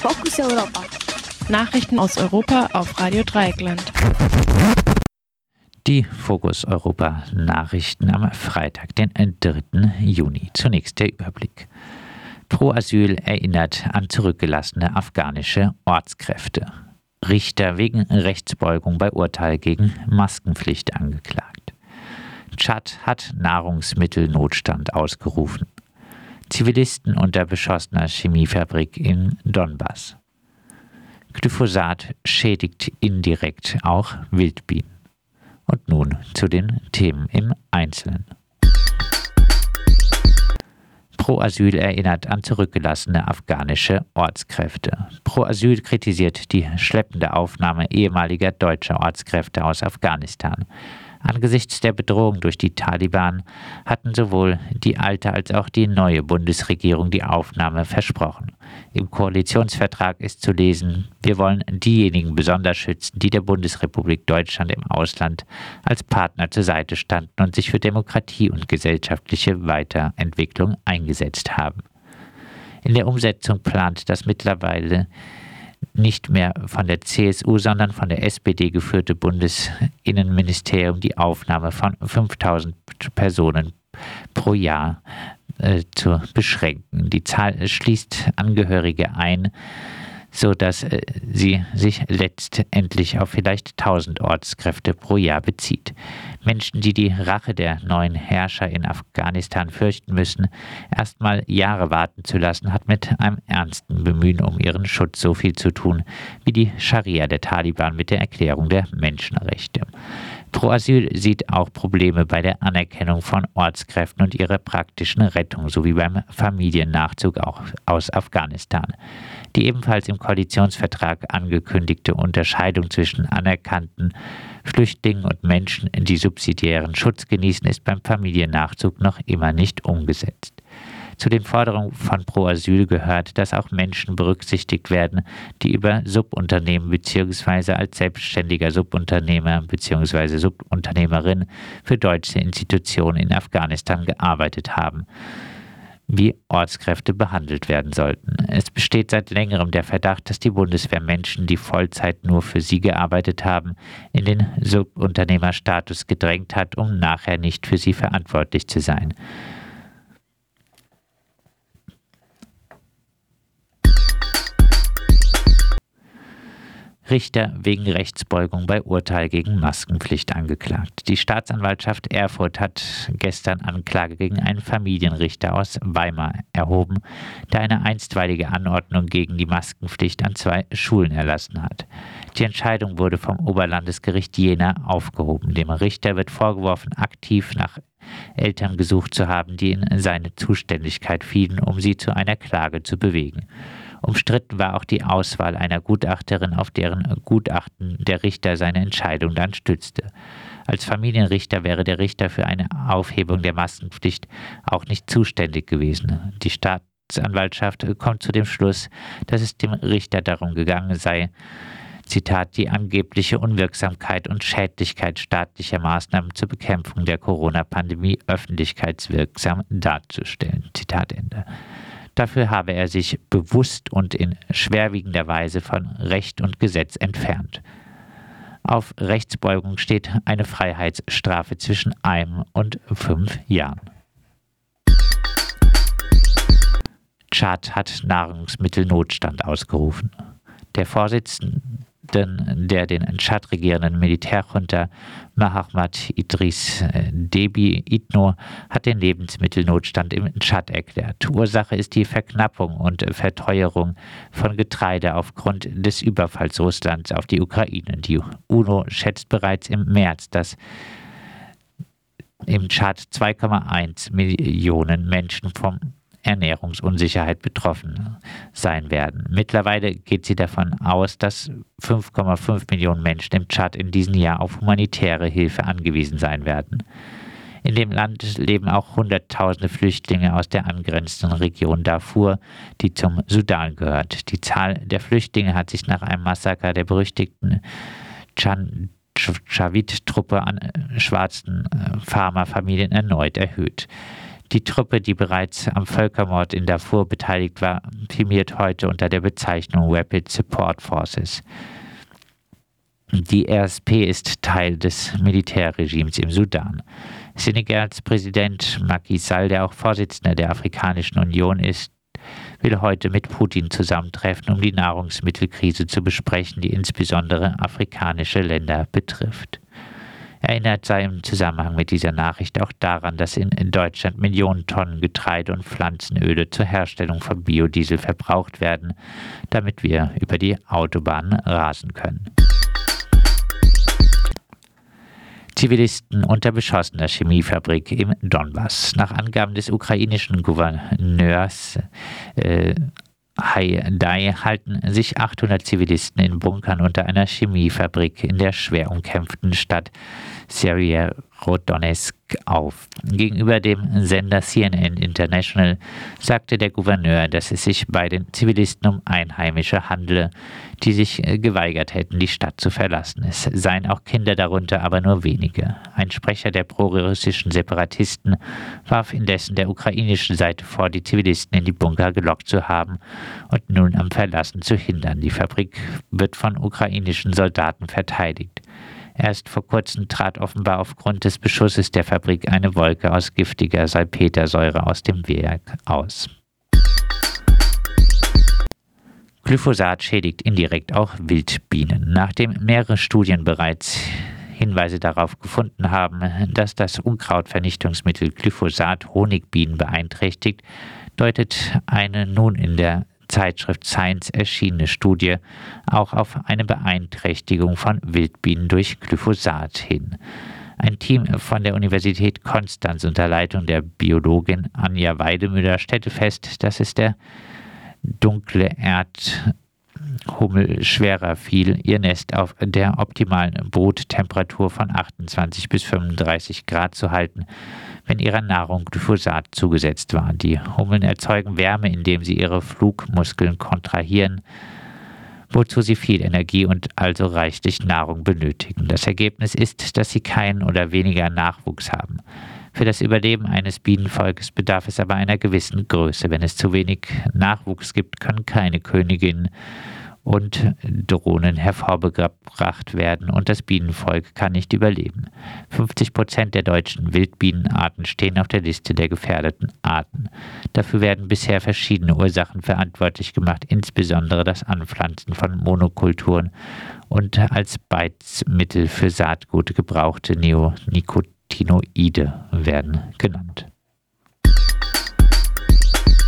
Fokus Europa. Nachrichten aus Europa auf Radio Dreieckland. Die Fokus Europa Nachrichten am Freitag, den 3. Juni. Zunächst der Überblick. Pro Asyl erinnert an zurückgelassene afghanische Ortskräfte. Richter wegen Rechtsbeugung bei Urteil gegen Maskenpflicht angeklagt. Tschad hat Nahrungsmittelnotstand ausgerufen. Zivilisten unter beschossener Chemiefabrik in Donbass. Glyphosat schädigt indirekt auch Wildbienen. Und nun zu den Themen im Einzelnen. Pro Asyl erinnert an zurückgelassene afghanische Ortskräfte. Pro Asyl kritisiert die schleppende Aufnahme ehemaliger deutscher Ortskräfte aus Afghanistan. Angesichts der Bedrohung durch die Taliban hatten sowohl die alte als auch die neue Bundesregierung die Aufnahme versprochen. Im Koalitionsvertrag ist zu lesen, wir wollen diejenigen besonders schützen, die der Bundesrepublik Deutschland im Ausland als Partner zur Seite standen und sich für Demokratie und gesellschaftliche Weiterentwicklung eingesetzt haben. In der Umsetzung plant das mittlerweile nicht mehr von der CSU, sondern von der SPD geführte Bundesinnenministerium die Aufnahme von 5000 Personen pro Jahr äh, zu beschränken. Die Zahl schließt Angehörige ein, so dass äh, sie sich letztendlich auf vielleicht 1000 Ortskräfte pro Jahr bezieht. Menschen, die die Rache der neuen Herrscher in Afghanistan fürchten müssen, erstmal Jahre warten zu lassen, hat mit einem ernsten Bemühen um ihren Schutz so viel zu tun wie die Scharia der Taliban mit der Erklärung der Menschenrechte. Pro Asyl sieht auch Probleme bei der Anerkennung von Ortskräften und ihrer praktischen Rettung sowie beim Familiennachzug aus Afghanistan. Die ebenfalls im Koalitionsvertrag angekündigte Unterscheidung zwischen anerkannten Flüchtlingen und Menschen, die subsidiären Schutz genießen, ist beim Familiennachzug noch immer nicht umgesetzt. Zu den Forderungen von Pro Asyl gehört, dass auch Menschen berücksichtigt werden, die über Subunternehmen bzw. als selbstständiger Subunternehmer bzw. Subunternehmerin für deutsche Institutionen in Afghanistan gearbeitet haben wie Ortskräfte behandelt werden sollten. Es besteht seit längerem der Verdacht, dass die Bundeswehr Menschen, die Vollzeit nur für sie gearbeitet haben, in den Subunternehmerstatus gedrängt hat, um nachher nicht für sie verantwortlich zu sein. Richter wegen Rechtsbeugung bei Urteil gegen Maskenpflicht angeklagt. Die Staatsanwaltschaft Erfurt hat gestern Anklage gegen einen Familienrichter aus Weimar erhoben, der eine einstweilige Anordnung gegen die Maskenpflicht an zwei Schulen erlassen hat. Die Entscheidung wurde vom Oberlandesgericht Jena aufgehoben. Dem Richter wird vorgeworfen, aktiv nach Eltern gesucht zu haben, die in seine Zuständigkeit fielen, um sie zu einer Klage zu bewegen. Umstritten war auch die Auswahl einer Gutachterin, auf deren Gutachten der Richter seine Entscheidung dann stützte. Als Familienrichter wäre der Richter für eine Aufhebung der Maskenpflicht auch nicht zuständig gewesen. Die Staatsanwaltschaft kommt zu dem Schluss, dass es dem Richter darum gegangen sei, Zitat, die angebliche Unwirksamkeit und Schädlichkeit staatlicher Maßnahmen zur Bekämpfung der Corona-Pandemie öffentlichkeitswirksam darzustellen. Zitat Ende. Dafür habe er sich bewusst und in schwerwiegender Weise von Recht und Gesetz entfernt. Auf Rechtsbeugung steht eine Freiheitsstrafe zwischen einem und fünf Jahren. Tschad hat Nahrungsmittelnotstand ausgerufen. Der Vorsitzende der den Tschad regierenden Militärjunta Mahamat Idris äh, Debi Itno hat den Lebensmittelnotstand im Tschad erklärt. Ursache ist die Verknappung und Verteuerung von Getreide aufgrund des Überfalls Russlands auf die Ukraine. Die UNO schätzt bereits im März, dass im Tschad 2,1 Millionen Menschen vom Ernährungsunsicherheit betroffen sein werden. Mittlerweile geht sie davon aus, dass 5,5 Millionen Menschen im Tschad in diesem Jahr auf humanitäre Hilfe angewiesen sein werden. In dem Land leben auch Hunderttausende Flüchtlinge aus der angrenzenden Region Darfur, die zum Sudan gehört. Die Zahl der Flüchtlinge hat sich nach einem Massaker der berüchtigten Chavit-Truppe an schwarzen äh, Farmerfamilien erneut erhöht. Die Truppe, die bereits am Völkermord in Darfur beteiligt war, firmiert heute unter der Bezeichnung Rapid Support Forces. Die RSP ist Teil des Militärregimes im Sudan. Senegals Präsident Macky Sall, der auch Vorsitzender der Afrikanischen Union ist, will heute mit Putin zusammentreffen, um die Nahrungsmittelkrise zu besprechen, die insbesondere afrikanische Länder betrifft. Erinnert sei im Zusammenhang mit dieser Nachricht auch daran, dass in Deutschland Millionen Tonnen Getreide und Pflanzenöle zur Herstellung von Biodiesel verbraucht werden, damit wir über die Autobahnen rasen können. Zivilisten unter beschossener Chemiefabrik im Donbass. Nach Angaben des ukrainischen Gouverneurs äh, Haidai halten sich 800 Zivilisten in Bunkern unter einer Chemiefabrik in der schwer umkämpften Stadt Severodonetsk auf. Gegenüber dem Sender CNN International sagte der Gouverneur, dass es sich bei den Zivilisten um Einheimische handle, die sich äh, geweigert hätten, die Stadt zu verlassen. Es seien auch Kinder darunter, aber nur wenige. Ein Sprecher der prorussischen Separatisten warf indessen der ukrainischen Seite vor, die Zivilisten in die Bunker gelockt zu haben und nun am Verlassen zu hindern. Die Fabrik wird von ukrainischen Soldaten verteidigt. Erst vor kurzem trat offenbar aufgrund des Beschusses der Fabrik eine Wolke aus giftiger Salpetersäure aus dem Werk aus. Glyphosat schädigt indirekt auch Wildbienen. Nachdem mehrere Studien bereits Hinweise darauf gefunden haben, dass das Unkrautvernichtungsmittel Glyphosat Honigbienen beeinträchtigt, deutet eine nun in der Zeitschrift Science erschienene Studie auch auf eine Beeinträchtigung von Wildbienen durch Glyphosat hin. Ein Team von der Universität Konstanz unter Leitung der Biologin Anja Weidemüller stellte fest, dass es der dunkle Erd Hummel schwerer fiel, ihr Nest auf der optimalen Bruttemperatur von 28 bis 35 Grad zu halten, wenn ihrer Nahrung Glyphosat zugesetzt war. Die Hummeln erzeugen Wärme, indem sie ihre Flugmuskeln kontrahieren, wozu sie viel Energie und also reichlich Nahrung benötigen. Das Ergebnis ist, dass sie keinen oder weniger Nachwuchs haben. Für das Überleben eines Bienenvolkes bedarf es aber einer gewissen Größe. Wenn es zu wenig Nachwuchs gibt, können keine Königinnen und Drohnen hervorgebracht werden und das Bienenvolk kann nicht überleben. 50 Prozent der deutschen Wildbienenarten stehen auf der Liste der gefährdeten Arten. Dafür werden bisher verschiedene Ursachen verantwortlich gemacht, insbesondere das Anpflanzen von Monokulturen und als Beizmittel für Saatgut gebrauchte Neonicotinoide werden genannt.